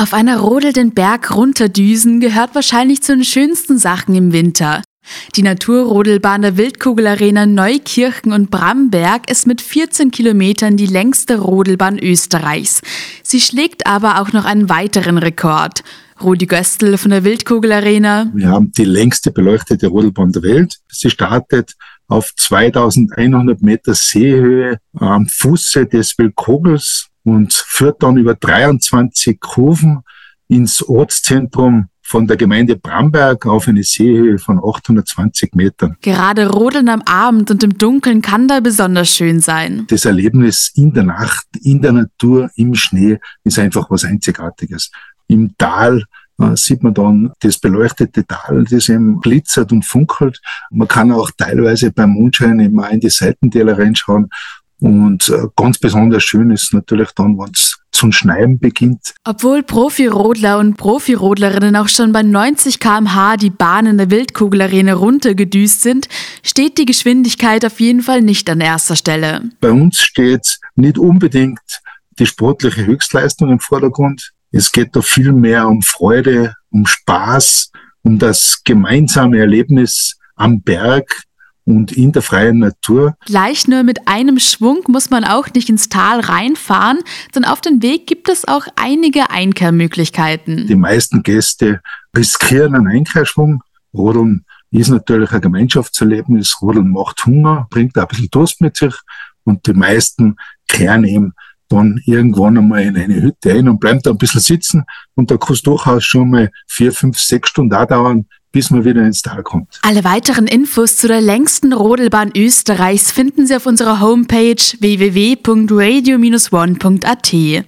Auf einer Rodel den Berg runterdüsen gehört wahrscheinlich zu den schönsten Sachen im Winter. Die Naturrodelbahn der Wildkugelarena Neukirchen und Bramberg ist mit 14 Kilometern die längste Rodelbahn Österreichs. Sie schlägt aber auch noch einen weiteren Rekord. Rudi Göstl von der Wildkugelarena. Wir haben die längste beleuchtete Rodelbahn der Welt. Sie startet auf 2100 Meter Seehöhe am Fuße des Wildkogels und führt dann über 23 Kurven ins Ortszentrum von der Gemeinde Bramberg auf eine Seehöhe von 820 Metern. Gerade Rodeln am Abend und im Dunkeln kann da besonders schön sein. Das Erlebnis in der Nacht, in der Natur, im Schnee ist einfach was Einzigartiges. Im Tal sieht man dann das beleuchtete Tal, das eben glitzert und funkelt. Man kann auch teilweise beim Mondschein immer in die Seitentäler reinschauen und äh, ganz besonders schön ist natürlich dann, wenn es zum Schneien beginnt. Obwohl Profirodler und Profirodlerinnen auch schon bei 90 km/h die Bahnen der Wildkugelarena runtergedüst sind, steht die Geschwindigkeit auf jeden Fall nicht an erster Stelle. Bei uns steht nicht unbedingt die sportliche Höchstleistung im Vordergrund. Es geht da viel mehr um Freude, um Spaß, um das gemeinsame Erlebnis am Berg, und in der freien Natur. Gleich nur mit einem Schwung muss man auch nicht ins Tal reinfahren, denn auf dem Weg gibt es auch einige Einkehrmöglichkeiten. Die meisten Gäste riskieren einen Einkehrschwung. Rodeln ist natürlich ein Gemeinschaftserlebnis. Rodeln macht Hunger, bringt ein bisschen Durst mit sich und die meisten kehren eben dann irgendwann einmal in eine Hütte ein und bleiben da ein bisschen sitzen und da kann es durchaus schon mal vier, fünf, sechs Stunden auch dauern, bis man wieder ins Tal kommt. Alle weiteren Infos zu der längsten Rodelbahn Österreichs finden Sie auf unserer Homepage www.radio-one.at.